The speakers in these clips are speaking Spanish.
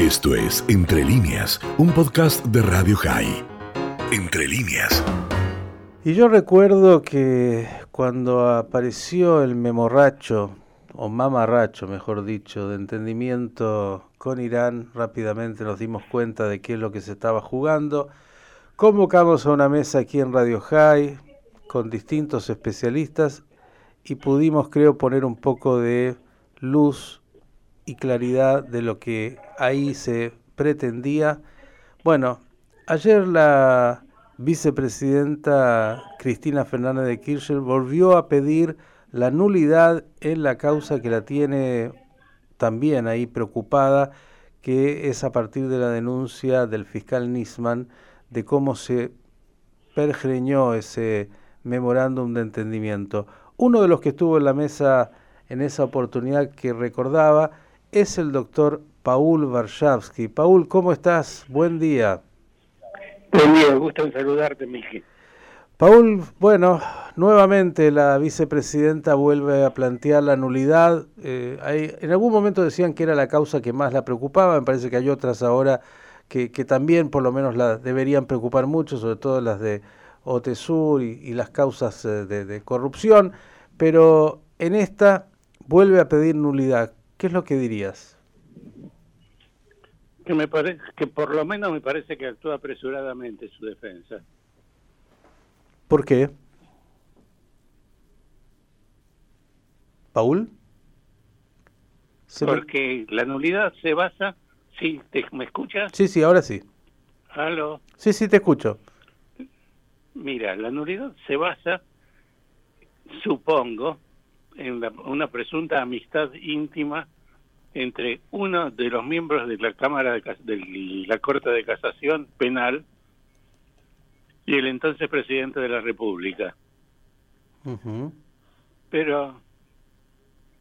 Esto es Entre líneas, un podcast de Radio High. Entre líneas. Y yo recuerdo que cuando apareció el memorracho, o mamarracho mejor dicho, de entendimiento con Irán, rápidamente nos dimos cuenta de qué es lo que se estaba jugando. Convocamos a una mesa aquí en Radio High con distintos especialistas y pudimos, creo, poner un poco de luz y claridad de lo que ahí se pretendía. Bueno, ayer la vicepresidenta Cristina Fernández de Kirchner volvió a pedir la nulidad en la causa que la tiene también ahí preocupada, que es a partir de la denuncia del fiscal Nisman de cómo se pergreñó ese memorándum de entendimiento. Uno de los que estuvo en la mesa en esa oportunidad que recordaba es el doctor Paul Varshavsky. Paul, ¿cómo estás? Buen día. Buen día, gusto en saludarte, Miki. Paul, bueno, nuevamente la vicepresidenta vuelve a plantear la nulidad. Eh, en algún momento decían que era la causa que más la preocupaba, me parece que hay otras ahora que, también por lo menos la deberían preocupar mucho, sobre todo las de OTESUR y, y las causas eh, de, de corrupción, pero en esta vuelve a pedir nulidad. ¿Qué es lo que dirías? Que me parece que por lo menos me parece que actúa apresuradamente su defensa. ¿Por qué? ¿Paul? Porque la nulidad se basa... Sí, ¿me escuchas? Sí, sí, ahora sí. ¿Aló? Sí, sí, te escucho. Mira, la nulidad se basa, supongo, en una presunta amistad íntima entre uno de los miembros de la Cámara de, la Corte de Casación Penal y el entonces presidente de la República. Pero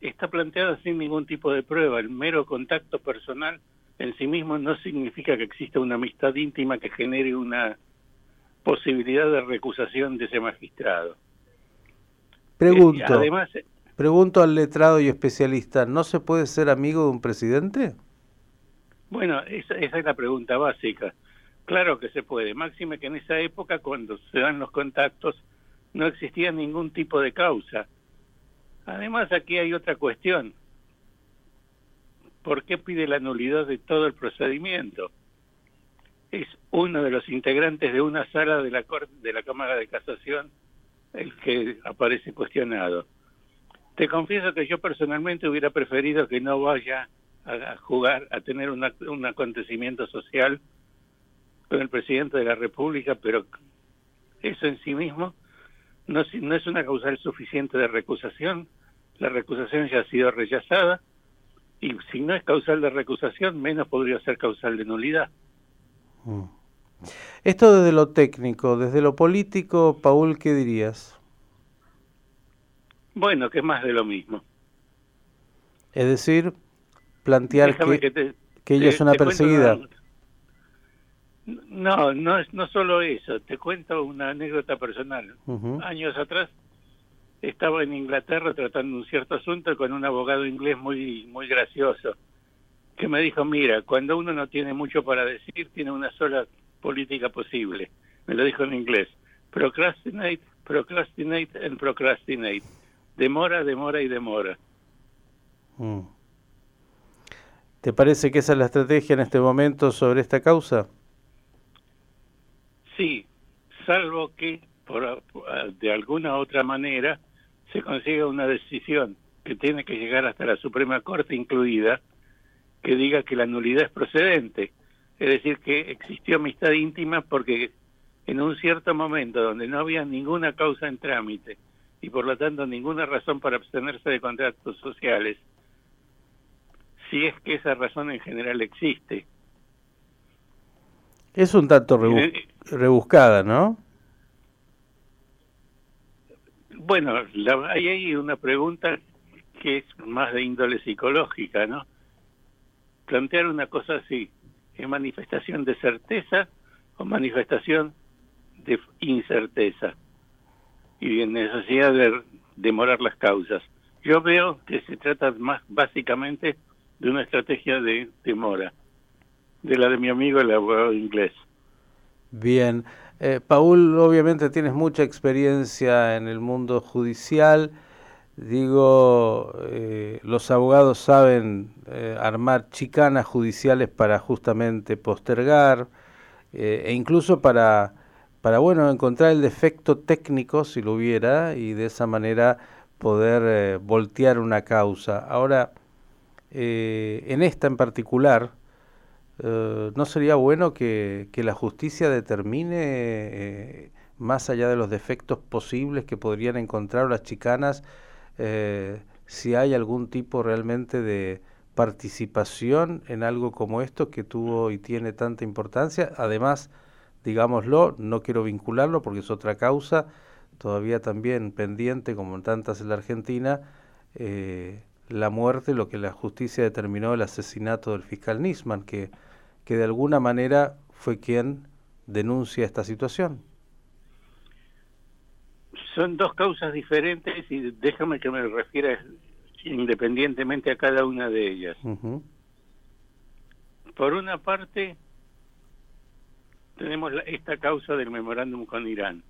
está planteada sin ningún tipo de prueba. El mero contacto personal en sí mismo no significa que exista una amistad íntima que genere una posibilidad de recusación de ese magistrado. Pregunto. Eh, además, Pregunto al letrado y especialista, ¿no se puede ser amigo de un presidente? Bueno, esa, es la pregunta básica. Claro que se puede, máxime que en esa época, cuando se dan los contactos, no existía ningún tipo de causa. Además, aquí hay otra cuestión. ¿Por qué pide la nulidad de todo el procedimiento? Es uno de los integrantes de una sala de la, de la Cámara de Casación el que aparece cuestionado. Te confieso que yo personalmente hubiera preferido que no vaya a, jugar, a tener un acontecimiento social con el presidente de la República, pero eso en sí mismo no, no es una causal suficiente de recusación. La recusación ya ha sido rechazada y si no es causal de recusación, menos podría ser causal de nulidad. Mm. Esto desde lo técnico, desde lo político, Paul, ¿qué dirías? Bueno, que es más de lo mismo. Es decir, plantear que, que, ella es una perseguida. no, no es no solo eso. Te cuento una anécdota personal. Años atrás estaba en Inglaterra tratando un cierto asunto con un abogado inglés muy muy gracioso que me dijo, mira, cuando uno no tiene mucho para decir, tiene una sola política posible. Me lo dijo en inglés. Procrastinate, procrastinate and procrastinate demora, demora y demora. Mm. ¿Te parece que esa es la estrategia en este momento sobre esta causa? Sí, salvo que por, de alguna otra manera se consiga una decisión que tiene que llegar hasta la Suprema Corte incluida, que diga que la nulidad es procedente. Es decir, que existió amistad íntima porque en un cierto momento donde no había ninguna causa en trámite, y por lo tanto ninguna razón para abstenerse de contratos sociales, si es que esa razón en general existe. Es un tanto rebuscada, ¿no? Bueno, la, hay ahí una pregunta que es más de índole psicológica, ¿no? Plantear una cosa así, ¿es manifestación de certeza o manifestación de incerteza? Y necesidad de demorar las causas. Yo veo que se trata más básicamente de una estrategia de demora. de la de mi amigo el abogado inglés. Bien. Eh, Paul, obviamente tienes mucha experiencia en el mundo judicial. Digo, eh, los abogados saben eh, armar chicanas judiciales para justamente postergar e incluso para, para, bueno, encontrar el defecto técnico si lo hubiera y de esa manera poder voltear una causa. Ahora, en esta en particular, eh, ¿no sería bueno que, la justicia determine, eh, más allá de los defectos posibles que podrían encontrar las chicanas, eh, si hay algún tipo realmente de participación en algo como esto que tuvo y tiene tanta importancia? Además, digámoslo, no quiero vincularlo porque es otra causa, todavía también pendiente, como en tantas en la Argentina, la muerte, lo que la justicia determinó, el asesinato del fiscal Nisman, que que de alguna manera fue quien denuncia esta situación. Son dos causas diferentes y déjame que me refiera independientemente a cada una de ellas. Por una parte, tenemos esta causa del memorándum con Irán.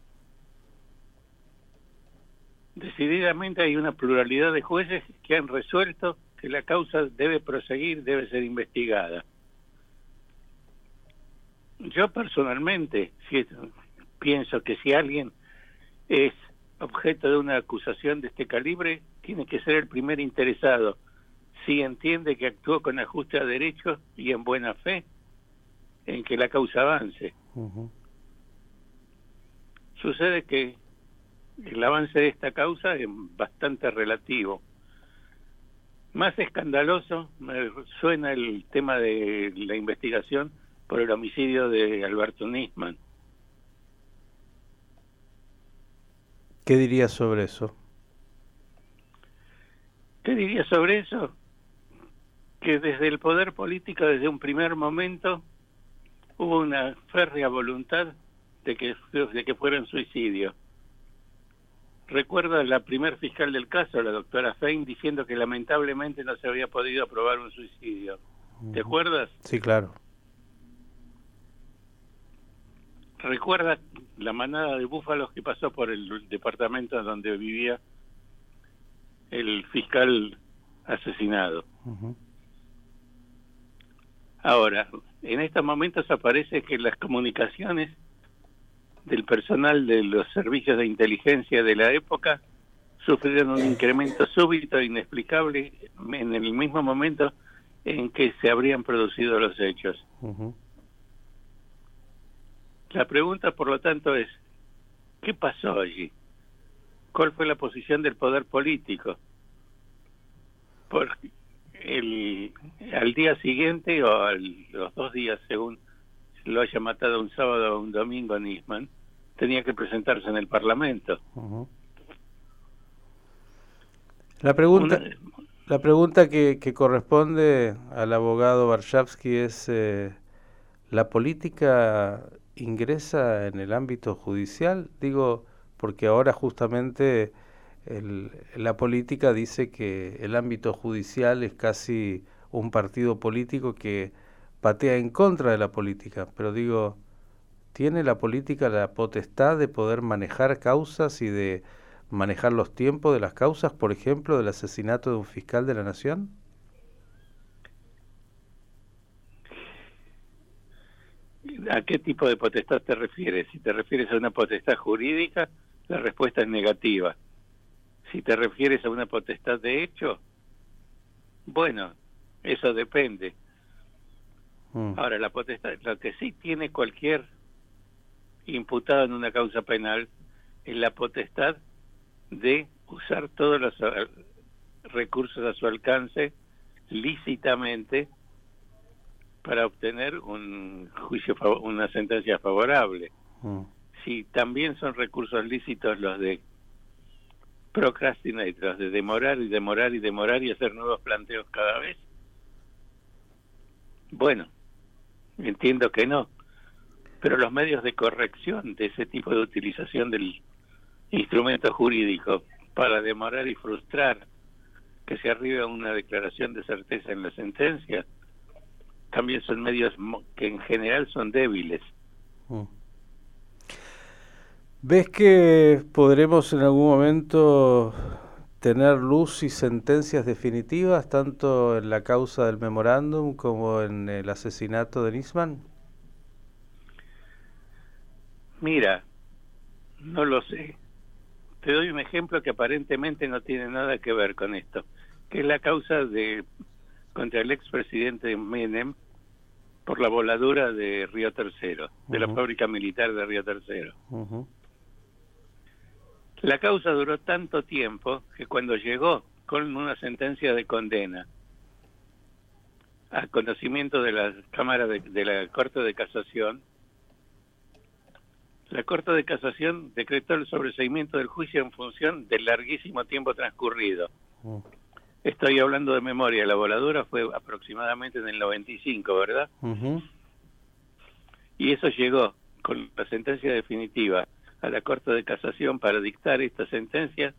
Decididamente hay una pluralidad de jueces que han resuelto que la causa debe proseguir, debe ser investigada. Yo personalmente pienso que si alguien es objeto de una acusación de este calibre, tiene que ser el primer interesado. Si entiende que actuó con ajuste a derecho y en buena fe, en que la causa avance. Sucede que el avance de esta causa es bastante relativo. Más escandaloso me suena el tema de la investigación por el homicidio de Alberto Nisman. ¿Qué dirías sobre eso? ¿Qué diría sobre eso? Que desde el poder político, desde un primer momento, hubo una férrea voluntad de que, de que fuera un suicidio. Recuerda la primer fiscal del caso, la doctora Fein, diciendo que lamentablemente no se había podido aprobar un suicidio. ¿Te acuerdas? Sí, claro. recuerda la manada de búfalos que pasó por el departamento donde vivía el fiscal asesinado. Ahora, en estos momentos aparece que las comunicaciones del personal de los servicios de inteligencia de la época sufrieron un incremento súbito e inexplicable en el mismo momento en que se habrían producido los hechos. La pregunta, por lo tanto, es, ¿qué pasó allí? ¿Cuál fue la posición del poder político? Porque el, al día siguiente o a los dos días, según lo haya matado un sábado o un domingo Nisman, tenía que presentarse en el Parlamento. La pregunta, la pregunta que, que, corresponde al abogado Varshavsky es, eh, ¿la política ingresa en el ámbito judicial? Digo, porque ahora justamente la política dice que el ámbito judicial es casi un partido político que patea en contra de la política, pero digo, ¿tiene la política la potestad de poder manejar causas y de manejar los tiempos de las causas, por ejemplo, del asesinato de un fiscal de la nación? ¿A qué tipo de potestad te refieres? Si te refieres a una potestad jurídica, la respuesta es negativa. Si te refieres a una potestad de hecho, bueno, eso depende. Mm. Ahora, la potestad, lo que sí tiene cualquier imputado en una causa penal es la potestad de usar todos los eh, recursos a su alcance lícitamente para obtener un juicio, una sentencia favorable. Mm. Si también son recursos lícitos los de procrastinar, los de demorar y demorar y demorar y hacer nuevos planteos cada vez, bueno, entiendo que no. Pero los medios de corrección de ese tipo de utilización del instrumento jurídico para demorar y frustrar que se arriba una declaración de certeza en la sentencia, también son medios que en general son débiles. Mm. ¿Ves que podremos en algún momento tener luz y sentencias definitivas tanto en la causa del memorándum como en el asesinato de Nisman? Mira, no lo sé. Te doy un ejemplo que aparentemente no tiene nada que ver con esto, que es la causa de contra el expresidente Menem por la voladura de Río Tercero, de la fábrica militar de Río Tercero. La causa duró tanto tiempo que cuando llegó con una sentencia de condena a conocimiento de la Cámara de, la Corte de Casación, la Corte de Casación decretó el sobreseimiento del juicio en función del larguísimo tiempo transcurrido. Mm. Estoy hablando de memoria, la voladura fue aproximadamente en el 95, ¿verdad? Y eso llegó con la sentencia definitiva a la Corte de Casación para dictar esta sentencia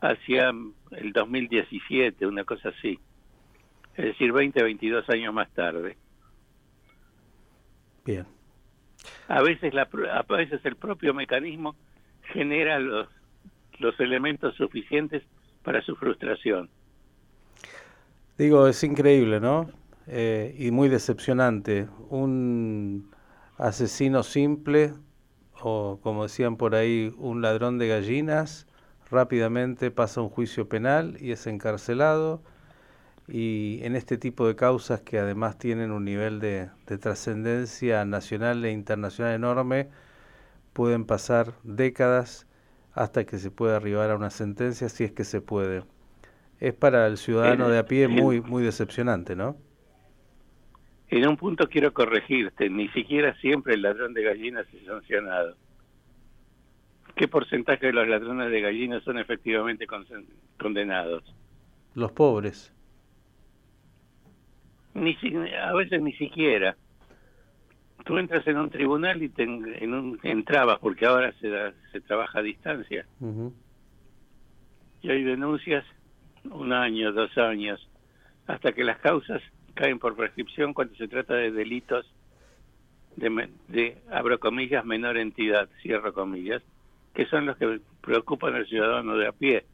hacia el 2017, una cosa así. Es decir, 20, 22 años más tarde. Bien. A veces, la, a veces el propio mecanismo genera los, los elementos suficientes para su frustración. Digo, es increíble, ¿no? Eh, y muy decepcionante. Un asesino simple o como decían por ahí, un ladrón de gallinas, rápidamente pasa un juicio penal y es encarcelado. Y en este tipo de causas que además tienen un nivel de, trascendencia nacional e internacional enorme, pueden pasar décadas hasta que se pueda arribar a una sentencia, si es que se puede. Es para el ciudadano de a pie muy, muy decepcionante, ¿no? En un punto quiero corregirte, ni siquiera siempre el ladrón de gallinas es sancionado. ¿Qué porcentaje de los ladrones de gallinas son efectivamente condenados? Los pobres. Ni a veces ni siquiera. Tú entras en un tribunal y te, en un, entrabas, porque ahora se, se trabaja a distancia. Y hay denuncias un año, dos años, hasta que las causas caen por prescripción cuando se trata de delitos de, de, abro comillas, menor entidad, cierro comillas, que son los que preocupan al ciudadano de a pie.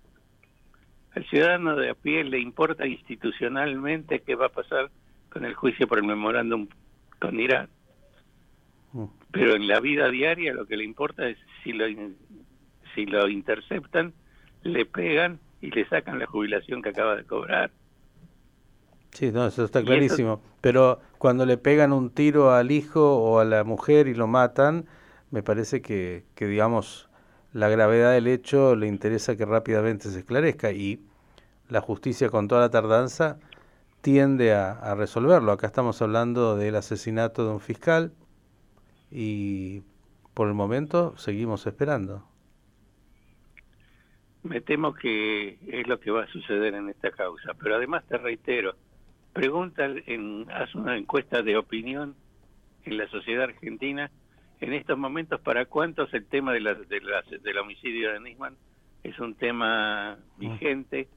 Al ciudadano de a pie le importa institucionalmente qué va a pasar con el juicio por el memorándum con Irán. Mm. Pero en la vida diaria lo que le importa es si lo, si lo interceptan, le pegan y le sacan la jubilación que acaba de cobrar. Sí, no, eso está clarísimo. Pero cuando le pegan un tiro al hijo o a la mujer y lo matan, me parece que, que, digamos, la gravedad del hecho le interesa que rápidamente se esclarezca y la justicia con toda la tardanza tiende a, a resolverlo. Acá estamos hablando del asesinato de un fiscal y por el momento seguimos esperando. Me temo que es lo que va a suceder en esta causa, pero además te reitero, pregunta, en, haz una encuesta de opinión en la sociedad argentina en estos momentos para cuántos el tema de la, de del homicidio de Nisman es un tema vigente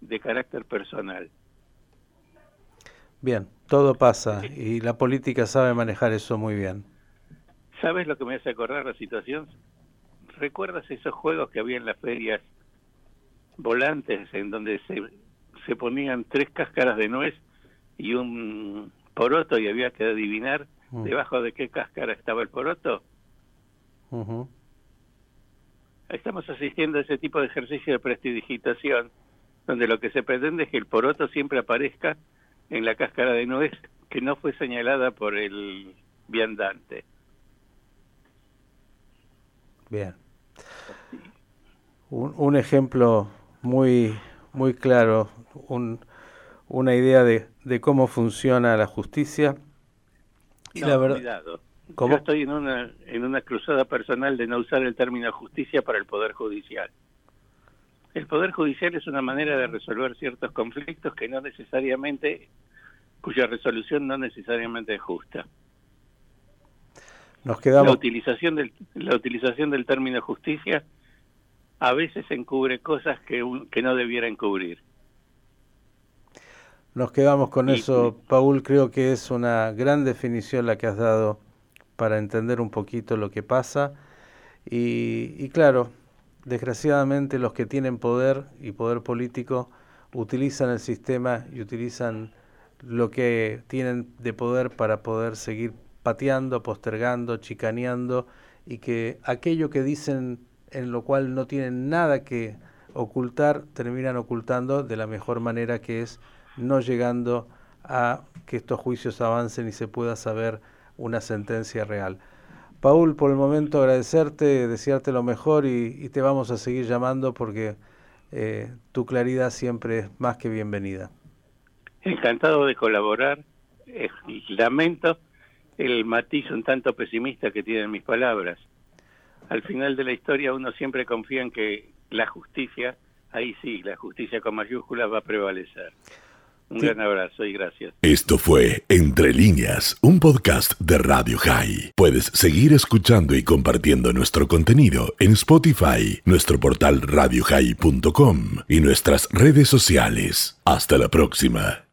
de carácter personal. Bien, todo pasa y la política sabe manejar eso muy bien. ¿Sabes lo que me hace acordar la situación? ¿Recuerdas esos juegos que había en las ferias volantes en donde se se ponían tres cáscaras de nuez y un poroto y había que adivinar mm. debajo de qué cáscara estaba el poroto. Estamos asistiendo a ese tipo de ejercicio de prestidigitación, donde lo que se pretende es que el poroto siempre aparezca en la cáscara de nuez que no fue señalada por el viandante. Bien. Un, un ejemplo muy muy claro un, una idea de, de, cómo funciona la justicia. Y la verdad, Yo estoy en una, en una cruzada personal de no usar el término justicia para el Poder Judicial. El Poder Judicial es una manera de resolver ciertos conflictos que no necesariamente, cuya resolución no necesariamente es justa. Nos quedamos... La utilización del, la utilización del término justicia a veces encubre cosas que, que no debiera encubrir. Nos quedamos con eso, Paul. Creo que es una gran definición la que has dado para entender un poquito lo que pasa. Y, claro, desgraciadamente los que tienen poder y poder político utilizan el sistema y utilizan lo que tienen de poder para poder seguir pateando, postergando, chicaneando y que aquello que dicen en lo cual no tienen nada que ocultar, terminan ocultando de la mejor manera que es no llegando a que estos juicios avancen y se pueda saber una sentencia real. Paul, por el momento agradecerte, desearte lo mejor y, te vamos a seguir llamando porque eh, tu claridad siempre es más que bienvenida. Encantado de colaborar. Eh, lamento el matiz un tanto pesimista que tienen mis palabras. Al final de la historia uno siempre confía en que la justicia, ahí sí, la justicia con mayúsculas va a prevalecer. Un gran abrazo y gracias. Esto fue Entre líneas, un podcast de Radio High. Puedes seguir escuchando y compartiendo nuestro contenido en Spotify, nuestro portal radiohigh.com y nuestras redes sociales. Hasta la próxima.